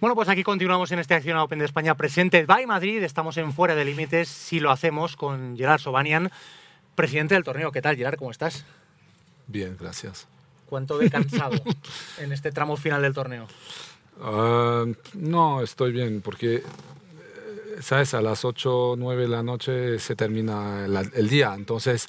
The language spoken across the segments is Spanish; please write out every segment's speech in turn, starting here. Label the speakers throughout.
Speaker 1: Bueno, pues aquí continuamos en este Acción Open de España presente by Madrid. Estamos en Fuera de Límites, si lo hacemos, con Gerard Sobanian, presidente del torneo. ¿Qué tal, Gerard? ¿Cómo estás?
Speaker 2: Bien, gracias.
Speaker 1: ¿Cuánto de cansado en este tramo final del torneo?
Speaker 2: Ah, no, estoy bien, porque, eh, ¿sabes? A las 8 o 9 de la noche se termina el día, entonces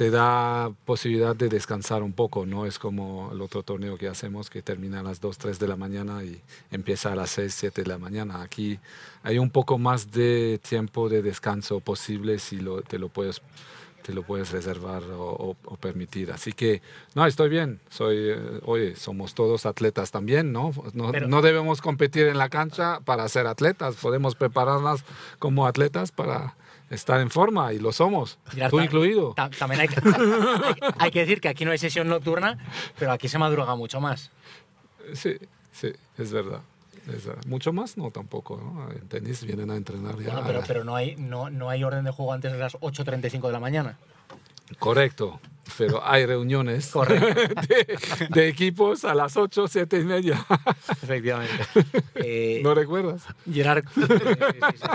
Speaker 2: te da posibilidad de descansar un poco, no es como el otro torneo que hacemos que termina a las 2, 3 de la mañana y empieza a las 6, 7 de la mañana. Aquí hay un poco más de tiempo de descanso posible si lo, te lo puedes te lo puedes reservar o, permitir. Así que, no, estoy bien. Soy, eh, oye, somos todos atletas también, ¿no? No, no, debemos competir en la cancha para ser atletas. Podemos prepararnos como atletas para estar en forma y lo somos, tú incluido.
Speaker 1: También hay que, hay, que decir que aquí no hay sesión nocturna, pero aquí se madruga mucho más.
Speaker 2: Sí, sí, es verdad. Mucho más no tampoco, ¿no? En tenis vienen a entrenar ya.
Speaker 1: pero, pero no, hay, no, no hay orden de juego antes de las 8.35 de la mañana.
Speaker 2: Correcto pero hay reuniones de, equipos a las 8, 7 y media.
Speaker 1: Efectivamente.
Speaker 2: Eh, ¿No recuerdas?
Speaker 1: Gerard, sí,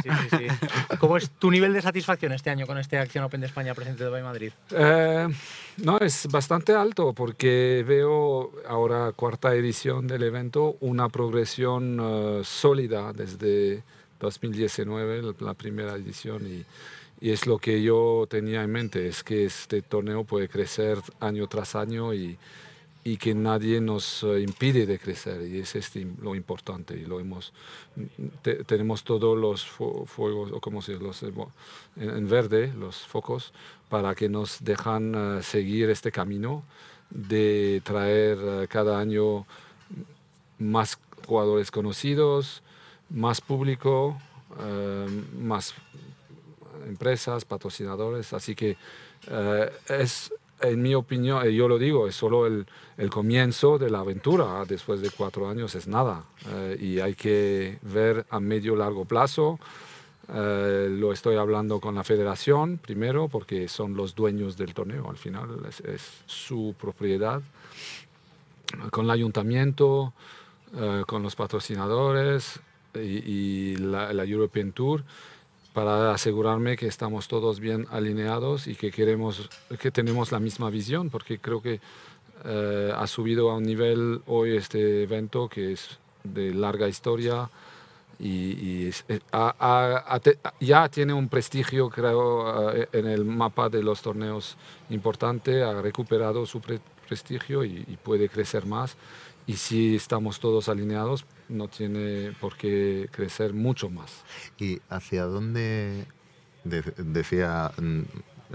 Speaker 1: sí, sí, ¿cómo es tu nivel de satisfacción este año con este Acción Open de España presente de Madrid?
Speaker 2: Eh, no, es bastante alto porque veo ahora cuarta edición del evento, una progresión eh, sólida desde 2019, la primera edición, y y es lo que yo tenía en mente, es que este torneo puede crecer año tras año y, y que nadie nos eh, impide de crecer y es este lo importante y lo hemos tenemos todos los fuegos o como se los en, verde los focos para que nos dejan eh, seguir este camino de traer eh, cada año más jugadores conocidos más público más empresas, patrocinadores, así que eh, es, en mi opinión, yo lo digo, es solo el, comienzo de la aventura, después de cuatro años es nada, eh, y hay que ver a medio largo plazo. Eh, lo estoy hablando con la federación primero porque son los dueños del torneo, al final es, su propiedad, con el ayuntamiento, con los patrocinadores y, la European Tour para asegurarme que estamos todos bien alineados y que, queremos, que tenemos la misma visión, porque creo que eh, ha subido a un nivel hoy este evento que es de larga historia y, eh, ya tiene un prestigio, creo, eh, en el mapa de los torneos importante, ha recuperado su prestigio y, y puede crecer más. Y si estamos todos alineados, no tiene por qué crecer mucho más.
Speaker 3: ¿Y hacia dónde decía mm,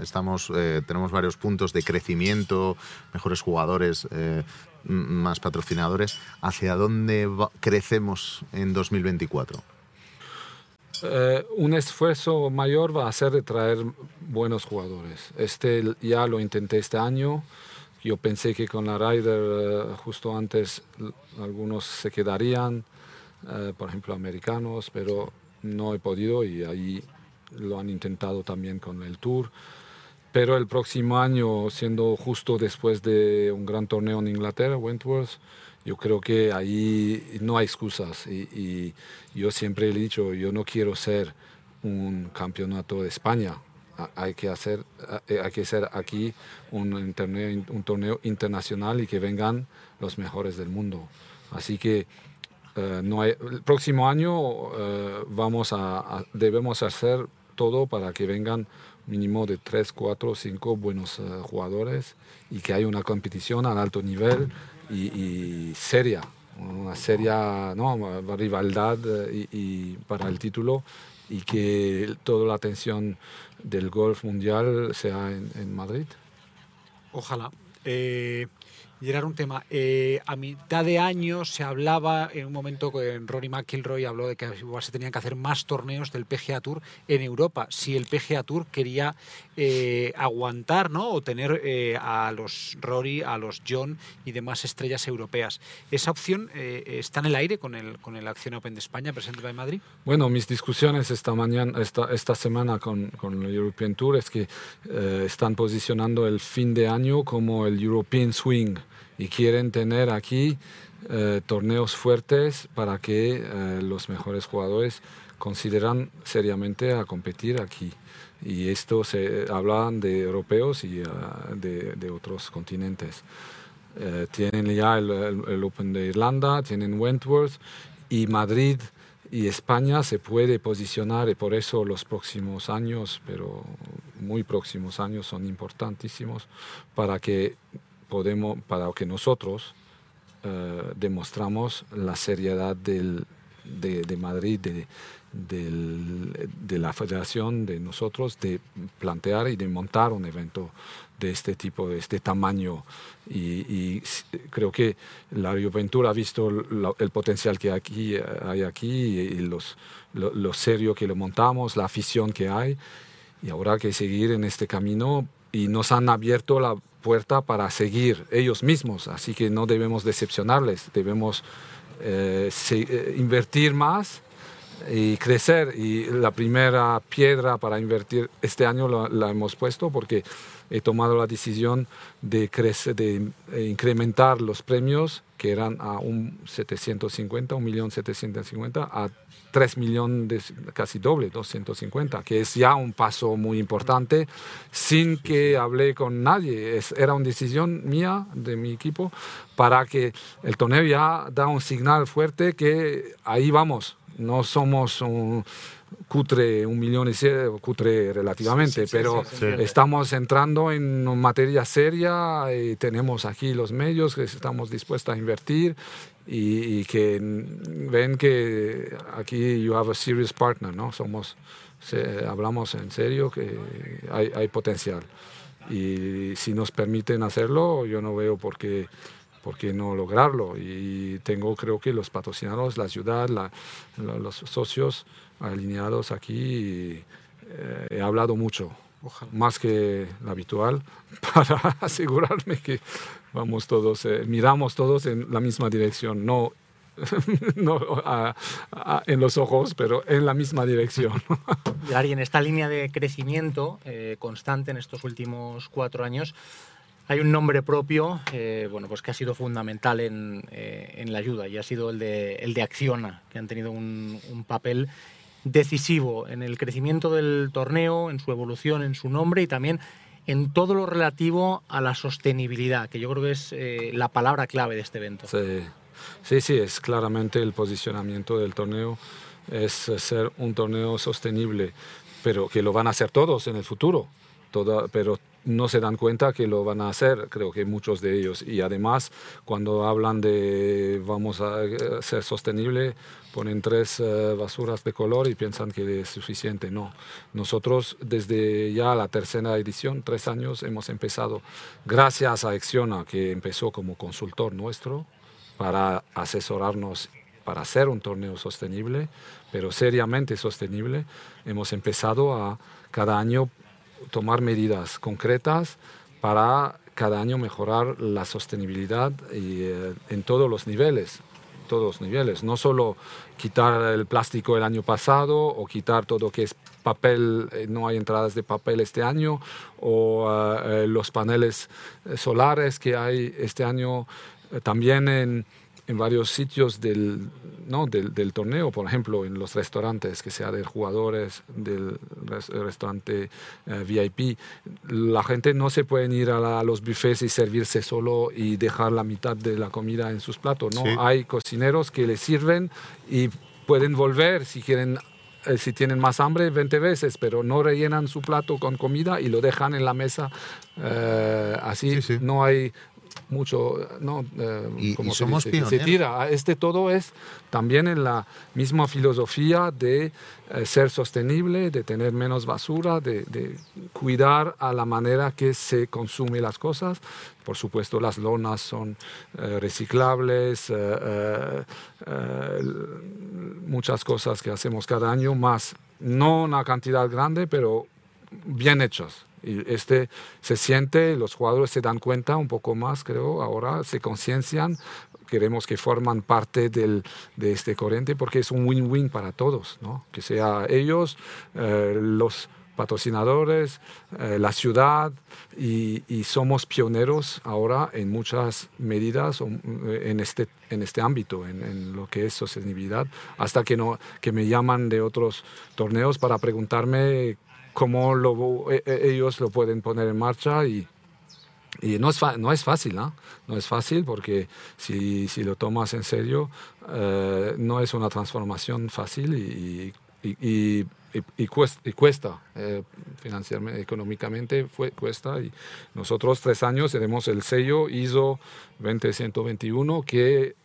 Speaker 3: estamos eh, tenemos varios puntos de crecimiento, mejores jugadores, eh, más patrocinadores. ¿Hacia dónde crecemos en 2024?
Speaker 2: Eh, un esfuerzo mayor va a ser de traer buenos jugadores. Este ya lo intenté este año. Yo pensé que con la Ryder eh, justo antes algunos se quedarían, eh, por ejemplo americanos, pero no he podido y ahí lo han intentado también con el Tour. Pero el próximo año, siendo justo después de un gran torneo en Inglaterra, Wentworth, yo creo que ahí no hay excusas. Y, y yo siempre he dicho, yo no quiero ser un campeonato de España, hay que hacer, eh, hay que hacer aquí un torneo, un torneo internacional y que vengan los mejores del mundo. Así que eh, no el próximo año eh, vamos a, debemos hacer todo para que vengan mínimo de 3, 4, 5 buenos jugadores y que haya una competición al alto nivel y, seria, una seria ¿no? rivalidad y, para el título y que toda la atención del golf mundial sea en, Madrid.
Speaker 4: Ojalá. Eh, era un tema. Eh, a mitad de año se hablaba, en un momento en Rory McIlroy habló de que se tenían que hacer más torneos del PGA Tour en Europa. Si el PGA Tour quería eh, aguantar ¿no? o tener eh, a los Rory, a los John y demás estrellas europeas. ¿Esa opción está en el aire con el, con el Acción Open de España presente en Madrid?
Speaker 2: Bueno, mis discusiones esta, mañana, esta, esta semana con, con el European Tour es que están posicionando el fin de año como el European Swing y quieren tener aquí eh, torneos fuertes para que eh, los mejores jugadores consideran seriamente a competir aquí. Y esto se hablan de europeos y ah, de, otros continentes. Eh, tienen ya el, Open de Irlanda, tienen Wentworth y Madrid y España se puede posicionar y por eso los próximos años, pero muy próximos años son importantísimos para que podemos, para que nosotros eh, demostramos la seriedad del, de, Madrid, de, de, la federación, de nosotros, de plantear y de montar un evento de este tipo, de este tamaño. Y, creo que la Ventura ha visto el potencial que aquí, hay aquí y los, lo, lo, serio que lo montamos, la afición que hay. Y ahora hay que seguir en este camino y nos han abierto la puerta para seguir ellos mismos, así que no debemos decepcionarles, debemos eh, eh, invertir más y crecer. Y la primera piedra para invertir este año la, hemos puesto porque he tomado la decisión de, crecer, de incrementar los premios que eran a un 750, un millón 750, a 3 millones, casi doble, 250, que es ya un paso muy importante, sin que hablé con nadie. Es, era una decisión mía, de mi equipo, para que el torneo ya da un signal fuerte que ahí vamos. No somos un cutre, un millón y cutre relativamente, pero estamos entrando en materia seria y tenemos aquí los medios que estamos dispuestos a invertir y, que ven que aquí you have a serious partner, ¿no? Somos, hablamos en serio que hay, hay, potencial. Y si nos permiten hacerlo, yo no veo por qué, por qué no lograrlo. Y tengo, creo que los patrocinadores, la ciudad, los socios alineados aquí, eh, he hablado mucho. más que lo habitual, para asegurarme que vamos todos, eh, miramos todos en la misma dirección, no, no en los ojos, pero en la misma dirección.
Speaker 1: Y en esta línea de crecimiento eh, constante en estos últimos cuatro años, hay un nombre propio eh, bueno, pues que ha sido fundamental en, en, la ayuda y ha sido el de, el de Acciona, que han tenido un papel decisivo en el crecimiento del torneo, en su evolución, en su nombre y también en todo lo relativo a la sostenibilidad, que yo creo que es eh, la palabra clave de este evento.
Speaker 2: Sí. sí, sí, es claramente el posicionamiento del torneo, es ser un torneo sostenible, pero que lo van a hacer todos en el futuro, Toda, pero no se dan cuenta que lo van a hacer, creo que muchos de ellos. Y además, cuando hablan de vamos a eh, ser sostenible, ponen tres eh, basuras de color y piensan que es suficiente. No, nosotros desde ya la tercera edición, tres años, hemos empezado, gracias a Acciona, que empezó como consultor nuestro para asesorarnos para hacer un torneo sostenible, pero seriamente sostenible, hemos empezado a cada año tomar medidas concretas para cada año mejorar la sostenibilidad y, eh, en todos los niveles, todos los niveles, no solo quitar el plástico el año pasado o quitar todo que es papel, eh, no hay entradas de papel este año, o eh, los paneles solares que hay este año también en en varios sitios del, ¿no? del, del, torneo, por ejemplo, en los restaurantes, que sea de jugadores, del restaurante eh, VIP, la gente no se puede ir a, los buffets y servirse solo y dejar la mitad de la comida en sus platos, ¿no? Hay cocineros que les sirven y pueden volver si quieren eh, si tienen más hambre 20 veces, pero no rellenan su plato con comida y lo dejan en la mesa eh, así. No hay mucho, ¿no?
Speaker 3: Eh, y, como somos
Speaker 2: se, se, tira. Este todo es también en la misma filosofía de eh, ser sostenible, de tener menos basura, de, cuidar a la manera que se consume las cosas. Por supuesto, las lonas son eh, reciclables, muchas cosas que hacemos cada año, más no una cantidad grande, pero bien hechas. Y este se siente, los jugadores se dan cuenta un poco más, creo, ahora se conciencian, queremos que forman parte del, de este corriente porque es un win-win para todos, ¿no? que sea ellos, eh, los patrocinadores, eh, la ciudad y, somos pioneros ahora en muchas medidas en este, en este ámbito, en, lo que es sostenibilidad, hasta que, no, que me llaman de otros torneos para preguntarme cómo lo, e, e, ellos lo pueden poner en marcha y, y no es, no es fácil, ¿no? No es fácil porque si, si lo tomas en serio, eh, no es una transformación fácil y, y, y cuesta, cuesta eh, financieramente, económicamente fue, cuesta. Y nosotros tres años tenemos el sello ISO 20121 que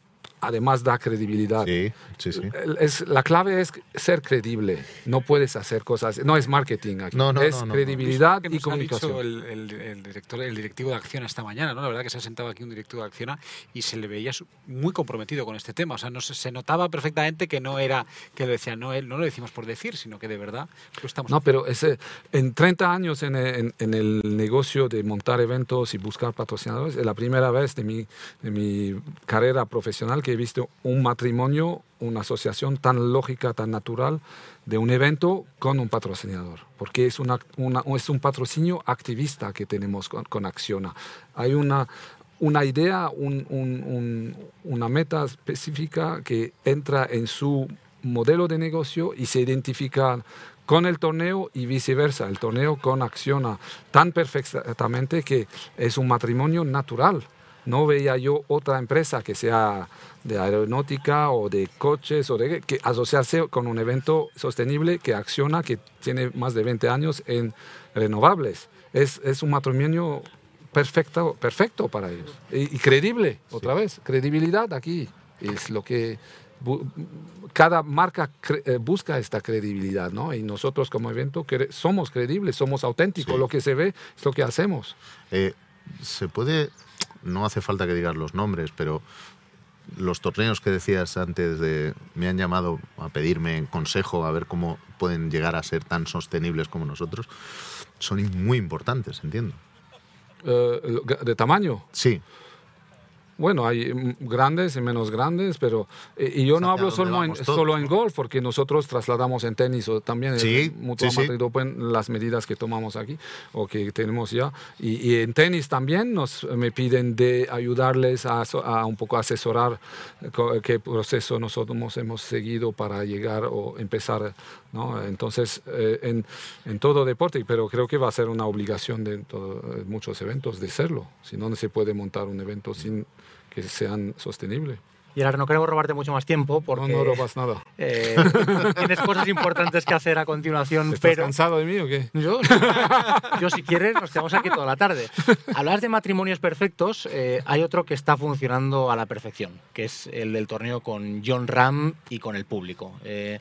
Speaker 2: además da credibilidad.
Speaker 3: Sí, sí, sí.
Speaker 2: Es, la clave es ser credible. No puedes hacer cosas. No es marketing aquí. No, no, es credibilidad y comunicación.
Speaker 4: el, el, director, el directivo de Acciona esta mañana, ¿no? La verdad que se ha sentado aquí un directivo de Acciona y se le veía muy comprometido con este tema. O sea, no se, notaba perfectamente que no era que lo decía, no, no lo decimos por decir, sino que de verdad lo estamos.
Speaker 2: No, pero ese, en 30 años en, en, en, el negocio de montar eventos y buscar patrocinadores, es la primera vez de mi, de mi carrera profesional que he visto un matrimonio, una asociación tan lógica, tan natural de un evento con un patrocinador, porque es, una, es un patrocinio activista que tenemos con, con Acciona. Hay una, una idea, una meta específica que entra en su modelo de negocio y se identifica con el torneo y viceversa, el torneo con Acciona tan perfectamente que es un matrimonio natural no veía yo otra empresa que sea de aeronáutica o de coches o de que asociarse con un evento sostenible que acciona, que tiene más de 20 años en renovables. Es, es un matrimonio perfecto, perfecto para ellos y, creíble, otra vez, credibilidad aquí es lo que cada marca eh, busca esta credibilidad, ¿no? Y nosotros como evento somos credibles, somos auténticos, lo que se ve es lo que hacemos.
Speaker 3: Eh, ¿Se puede no hace falta que digas los nombres, pero los torneos que decías antes de me han llamado a pedirme consejo a ver cómo pueden llegar a ser tan sostenibles como nosotros, son muy importantes, entiendo.
Speaker 2: Eh, ¿De tamaño?
Speaker 3: Sí.
Speaker 2: Bueno, hay mm, grandes y menos grandes, pero eh, y yo no hablo solo en, solo en golf, porque nosotros trasladamos en tenis o también
Speaker 3: en
Speaker 2: Mutua Madrid Open las medidas que tomamos aquí o que tenemos ya. Y, en tenis también nos me piden de ayudarles a, a un poco asesorar qué proceso nosotros hemos seguido para llegar o empezar. ¿no? Entonces, eh, en, en, todo deporte, pero creo que va a ser una obligación de, muchos eventos de serlo. Si no, no se puede montar un evento sin que sean sostenibles.
Speaker 1: Y ahora no queremos robarte mucho más tiempo porque...
Speaker 2: No, no robas nada.
Speaker 1: Eh, tienes cosas importantes que hacer a continuación,
Speaker 2: ¿Estás
Speaker 1: pero...
Speaker 2: cansado de mí o qué?
Speaker 1: Yo, yo si quieres, nos quedamos aquí toda la tarde. Hablas de matrimonios perfectos, eh, hay otro que está funcionando a la perfección, que es el del torneo con John Ram y con el público. Eh,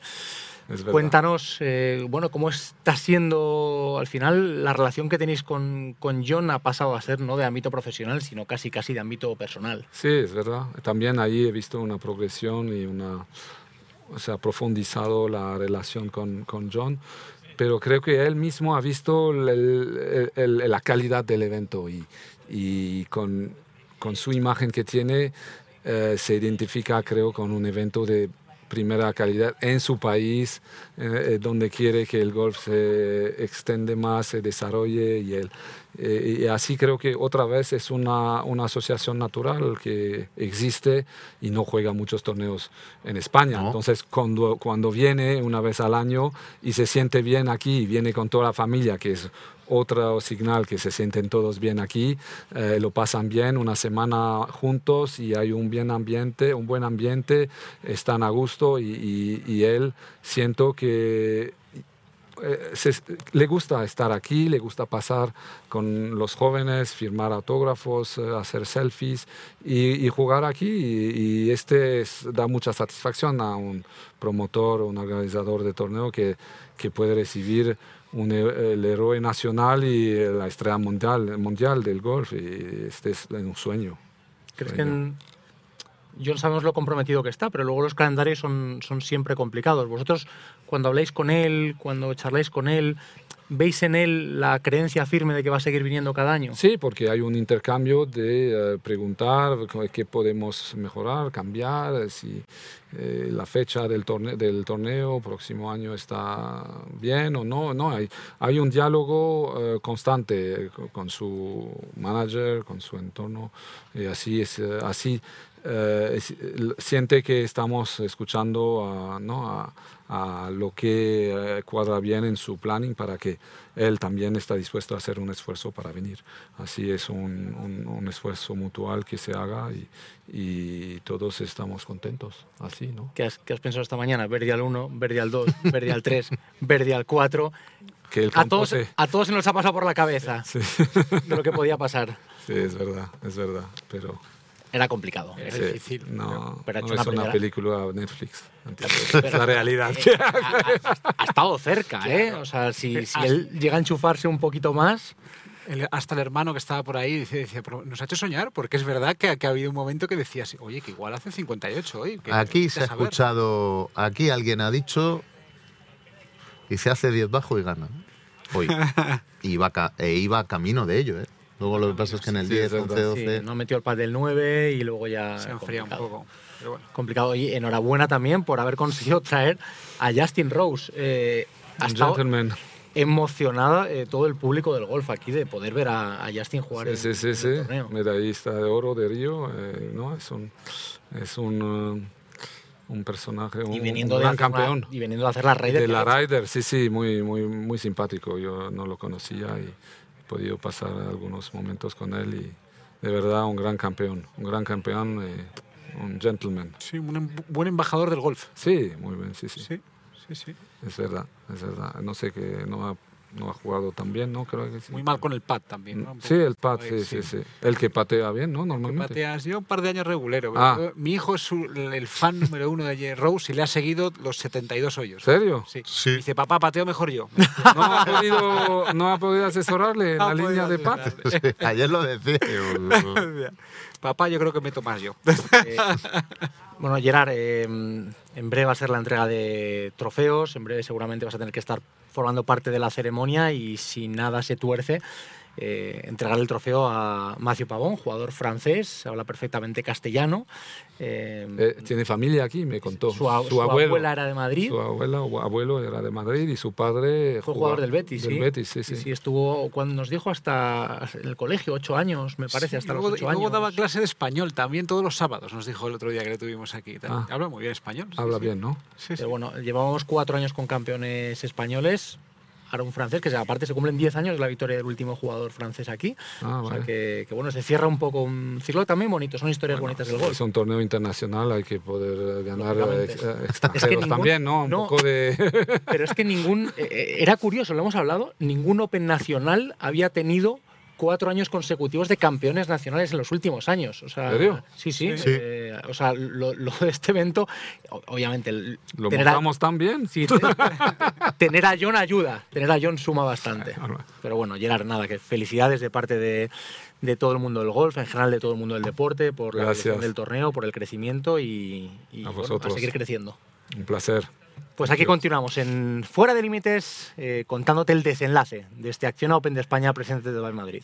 Speaker 1: Cuéntanos, eh, bueno, cómo está siendo al final la relación que tenéis con, con, John ha pasado a ser no de ámbito profesional, sino casi casi de ámbito personal.
Speaker 2: Sí, es verdad. También ahí he visto una progresión y una, o sea, profundizado la relación con, con John pero creo que él mismo ha visto el, el, la calidad del evento y, y con, con, su imagen que tiene eh, se identifica, creo, con un evento de primera calidad en su país, eh, eh, donde quiere que el golf se extiende más, se desarrolle y, el, eh, y así creo que otra vez es una, una, asociación natural que existe y no juega muchos torneos en España. Entonces cuando, cuando viene una vez al año y se siente bien aquí, viene con toda la familia, que es otro señal que se sienten todos bien aquí, eh, lo pasan bien una semana juntos y hay un bien ambiente, un buen ambiente, están a gusto y, él siento que eh, le gusta estar aquí, le gusta pasar con los jóvenes, firmar autógrafos, eh, hacer selfies y, jugar aquí. Y, este da mucha satisfacción a un promotor, un organizador de torneo que, que puede recibir el héroe nacional y la estrella mundial, mundial del golf. Y este es un sueño.
Speaker 1: ¿Crees que en... John sabemos lo comprometido que está, pero luego los calendarios son, son siempre complicados. Vosotros, cuando habláis con él, cuando charláis con él, ¿veis en él la creencia firme de que va a seguir viniendo cada año?
Speaker 2: Sí, porque hay un intercambio de eh, preguntar qué podemos mejorar, cambiar, si eh, la fecha del torneo, del torneo próximo año está bien o no. no hay, hay un diálogo eh, constante con su manager, con su entorno, y así es, así siente que estamos escuchando ¿no? a a lo que eh, cuadra bien en su planning para que él también está dispuesto a hacer un esfuerzo para venir. Así es un, un, esfuerzo mutual que se haga y, y, todos estamos contentos. Así, ¿no?
Speaker 1: ¿Qué has, qué has pensado esta mañana? Verdi al 1, Verdi al 2, Verdi al 3, Verdi al 4.
Speaker 2: Que el
Speaker 1: a, todos, a todos se nos ha pasado por la cabeza
Speaker 2: sí.
Speaker 1: de lo que podía pasar.
Speaker 2: Sí, es verdad, es verdad, pero
Speaker 1: era complicado, era
Speaker 2: sí,
Speaker 1: difícil.
Speaker 2: No,
Speaker 1: pero
Speaker 2: no es una película Netflix.
Speaker 1: Pero,
Speaker 2: la realidad.
Speaker 1: Eh, ha, ha, estado cerca, ¿eh? O sea, si, si él llega a enchufarse un poquito más...
Speaker 4: El, hasta el hermano que estaba por ahí decía, decía nos ha hecho soñar, porque es verdad que, que ha habido un momento que decía, oye, que igual hace 58 hoy.
Speaker 3: aquí se ha escuchado, aquí alguien ha dicho, y se hace 10 bajo y gana. Hoy. y va, e iba camino de ello, ¿eh? Luego lo que pasa es que en el 10, 11, 12...
Speaker 1: no metió el pad del 9 y luego ya...
Speaker 4: Se enfría un poco. Pero bueno.
Speaker 1: Complicado. Y enhorabuena también por haber conseguido traer a Justin Rose. Eh,
Speaker 2: ha estado
Speaker 1: emocionada eh, todo el público del golf aquí de poder ver a, a Justin jugar
Speaker 2: sí,
Speaker 1: en,
Speaker 2: sí, sí,
Speaker 1: en
Speaker 2: sí.
Speaker 1: el torneo.
Speaker 2: Medallista de oro de Río, eh, ¿no? Es un... Es un uh, un personaje, un,
Speaker 1: y viniendo
Speaker 2: un
Speaker 1: de
Speaker 2: gran
Speaker 1: una-
Speaker 2: campeón.
Speaker 1: y viniendo a hacer la Raider.
Speaker 2: de la. Ryder, sí, sí, muy, muy, muy simpático. Yo no lo conocía y podido pasar algunos momentos con él y de verdad un gran campeón, un gran campeón, eh, un gentleman.
Speaker 4: Sí, un em- buen embajador del golf.
Speaker 2: Sí, muy bien, sí, sí,
Speaker 4: Sí, sí, sí.
Speaker 2: es verdad, es verdad. No sé que no ha, no ha jugado tan bien, ¿no? Creo que sí.
Speaker 4: Muy mal con el pad también. ¿no?
Speaker 2: Sí, el pat, sí, sí, sí. El que patea bien, ¿no?
Speaker 4: Que
Speaker 2: Normalmente.
Speaker 4: pateas, lleva un par de años regulero.
Speaker 2: Ah.
Speaker 4: pero Mi hijo es el fan número uno de J. Rose y le ha seguido los 72 hoyos.
Speaker 2: ¿Serio?
Speaker 4: Sí.
Speaker 3: Sí.
Speaker 4: Dice, papá, pateo mejor yo.
Speaker 2: ¿No ha podido, no ha podido asesorarle en
Speaker 4: No
Speaker 2: la línea de pat?
Speaker 3: Sí, ayer lo decía.
Speaker 4: papá, yo creo que meto más yo.
Speaker 1: Eh, bueno, Gerard, eh, en breve va a ser la entrega de trofeos, en breve seguramente vas a tener que estar formando parte de la ceremonia y si nada se tuerce, eh, entregar el trofeo a Matthew Pavón, jugador francés, habla perfectamente castellano. eh,
Speaker 2: Eh, tiene familia aquí, me contó.
Speaker 1: su, a- su
Speaker 2: abuelo.
Speaker 1: abuela era de Madrid,
Speaker 2: Su abuela o abuelo era de Madrid y su padre
Speaker 1: fue
Speaker 2: jugaba-
Speaker 1: jugador del Betis,
Speaker 2: del
Speaker 1: sí.
Speaker 2: Betis, sí, sí.
Speaker 1: Sí, estuvo, cuando nos dijo hasta en el colegio, ocho años, me parece,
Speaker 4: Sí,
Speaker 1: hasta
Speaker 4: y
Speaker 1: los
Speaker 4: luego,
Speaker 1: ocho
Speaker 4: y luego
Speaker 1: años.
Speaker 4: daba clase de español también todos los sábados, nos dijo el otro día que le tuvimos aquí.
Speaker 2: Ah.
Speaker 4: Habla muy bien español.
Speaker 2: Habla
Speaker 4: sí.
Speaker 2: bien, ¿no?
Speaker 4: Sí, sí.
Speaker 1: Pero bueno, llevábamos cuatro años con campeones españoles. Ahora un francés, que aparte se cumplen 10 años de la victoria del último jugador francés aquí.
Speaker 2: Ah,
Speaker 1: o sea
Speaker 2: vale.
Speaker 1: que, que, bueno, se cierra un poco un ciclo también bonito, son historias bonitas del golf.
Speaker 2: Es un torneo internacional, hay que poder eh, ganar eh,
Speaker 1: Lógicamente.
Speaker 2: ex- eh, extranjeros
Speaker 1: ningún-
Speaker 2: también, ¿no? Un
Speaker 1: no.
Speaker 2: poco de...
Speaker 1: Pero es que ningún, eh, eh, era curioso, lo hemos hablado, ningún Open nacional había tenido cuatro años consecutivos de campeones nacionales en los últimos años. O sea,
Speaker 2: ¿En serio?
Speaker 1: Sí, sí.
Speaker 3: Sí.
Speaker 1: eh, o sea, lo, lo de este evento, obviamente,
Speaker 2: Lo montamos tan bien.
Speaker 1: Sí, te- tener a John ayuda, tener a John suma bastante.
Speaker 2: Claro.
Speaker 1: Pero bueno, Gerard, nada, que felicidades de parte de, de todo el mundo del golf, en general de todo el mundo del deporte, por la del torneo, por el crecimiento y, y,
Speaker 2: A
Speaker 1: bueno, seguir creciendo.
Speaker 2: Un placer.
Speaker 1: Pues aquí continuamos en Fuera de Límites, eh, contándote el desenlace de este Acción Open de España presente de Madrid.